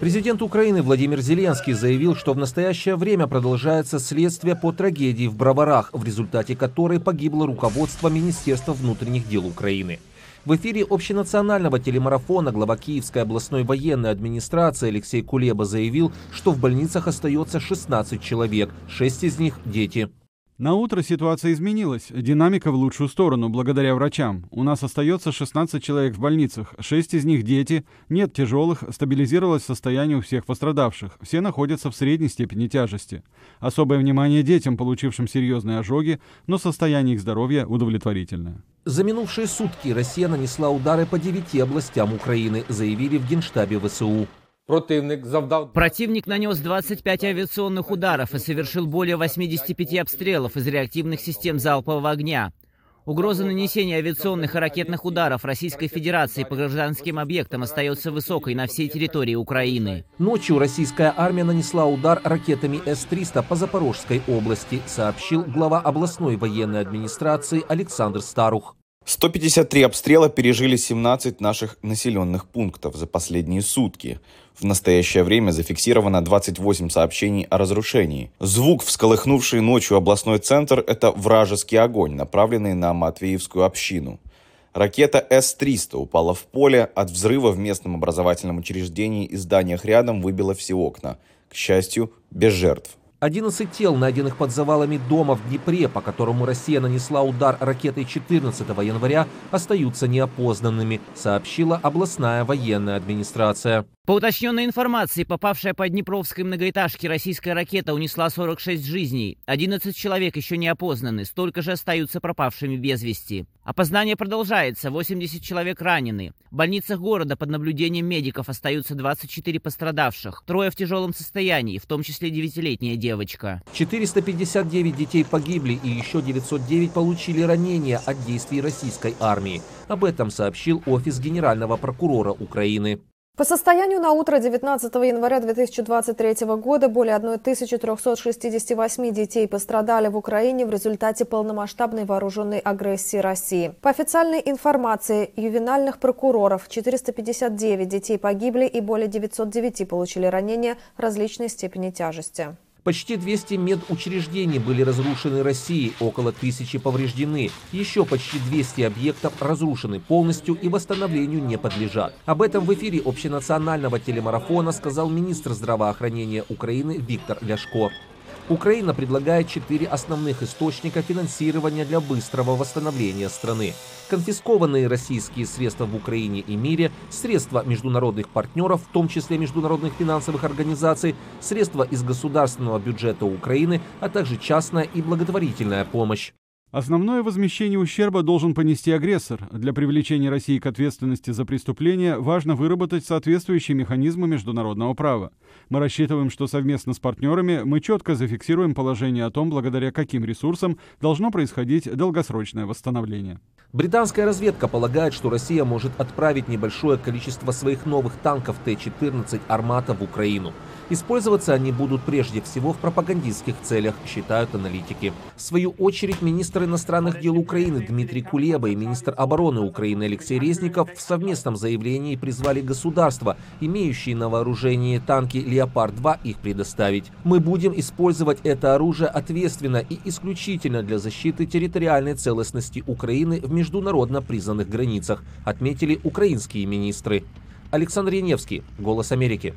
Президент Украины Владимир Зеленский заявил, что в настоящее время продолжается следствие по трагедии в Броварах, в результате которой погибло руководство Министерства внутренних дел Украины. В эфире общенационального телемарафона глава Киевской областной военной администрации Алексей Кулеба заявил, что в больницах остается 16 человек, 6 из них – дети. На утро ситуация изменилась, динамика в лучшую сторону, благодаря врачам. У нас остается 16 человек в больницах, 6 из них дети, нет тяжелых, стабилизировалось состояние у всех пострадавших, все находятся в средней степени тяжести. Особое внимание детям, получившим серьезные ожоги, но состояние их здоровья удовлетворительное. За минувшие сутки Россия нанесла удары по девяти областям Украины, заявили в Генштабе ВСУ. Противник завдав... Противник нанес 25 авиационных ударов и совершил более 85 обстрелов из реактивных систем залпового огня. Угроза нанесения авиационных и ракетных ударов Российской Федерации по гражданским объектам остается высокой на всей территории Украины. Ночью российская армия нанесла удар ракетами С-300 по Запорожской области, сообщил глава областной военной администрации Александр Старух. 153 обстрела пережили 17 наших населенных пунктов за последние сутки. В настоящее время зафиксировано 28 сообщений о разрушении. Звук, всколыхнувший ночью областной центр, это вражеский огонь, направленный на Матвеевскую общину. Ракета С-300 упала в поле, от взрыва в местном образовательном учреждении и зданиях рядом выбило все окна. К счастью, без жертв. 11 тел, найденных под завалами дома в Днепре, по которому Россия нанесла удар ракетой 14 января, остаются неопознанными, сообщила областная военная администрация. По уточненной информации, попавшая по Днепровской многоэтажке российская ракета унесла 46 жизней. 11 человек еще не опознаны, столько же остаются пропавшими без вести. Опознание продолжается, 80 человек ранены. В больницах города под наблюдением медиков остаются 24 пострадавших. Трое в тяжелом состоянии, в том числе 9-летняя девочка. 459 детей погибли и еще 909 получили ранения от действий российской армии. Об этом сообщил офис генерального прокурора Украины. По состоянию на утро 19 января 2023 года более 1368 детей пострадали в Украине в результате полномасштабной вооруженной агрессии России. По официальной информации ювенальных прокуроров 459 детей погибли и более 909 получили ранения различной степени тяжести. Почти 200 медучреждений были разрушены Россией, около тысячи повреждены. Еще почти 200 объектов разрушены полностью и восстановлению не подлежат. Об этом в эфире общенационального телемарафона сказал министр здравоохранения Украины Виктор Ляшко. Украина предлагает четыре основных источника финансирования для быстрого восстановления страны. Конфискованные российские средства в Украине и мире, средства международных партнеров, в том числе международных финансовых организаций, средства из государственного бюджета Украины, а также частная и благотворительная помощь. Основное возмещение ущерба должен понести агрессор. Для привлечения России к ответственности за преступление важно выработать соответствующие механизмы международного права. Мы рассчитываем, что совместно с партнерами мы четко зафиксируем положение о том, благодаря каким ресурсам должно происходить долгосрочное восстановление. Британская разведка полагает, что Россия может отправить небольшое количество своих новых танков Т-14 «Армата» в Украину. Использоваться они будут прежде всего в пропагандистских целях, считают аналитики. В свою очередь, министр иностранных дел Украины Дмитрий Кулеба и министр обороны Украины Алексей Резников в совместном заявлении призвали государства, имеющие на вооружении танки «Леопард-2», их предоставить. Мы будем использовать это оружие ответственно и исключительно для защиты территориальной целостности Украины в международно признанных границах, отметили украинские министры. Александр Яневский, «Голос Америки».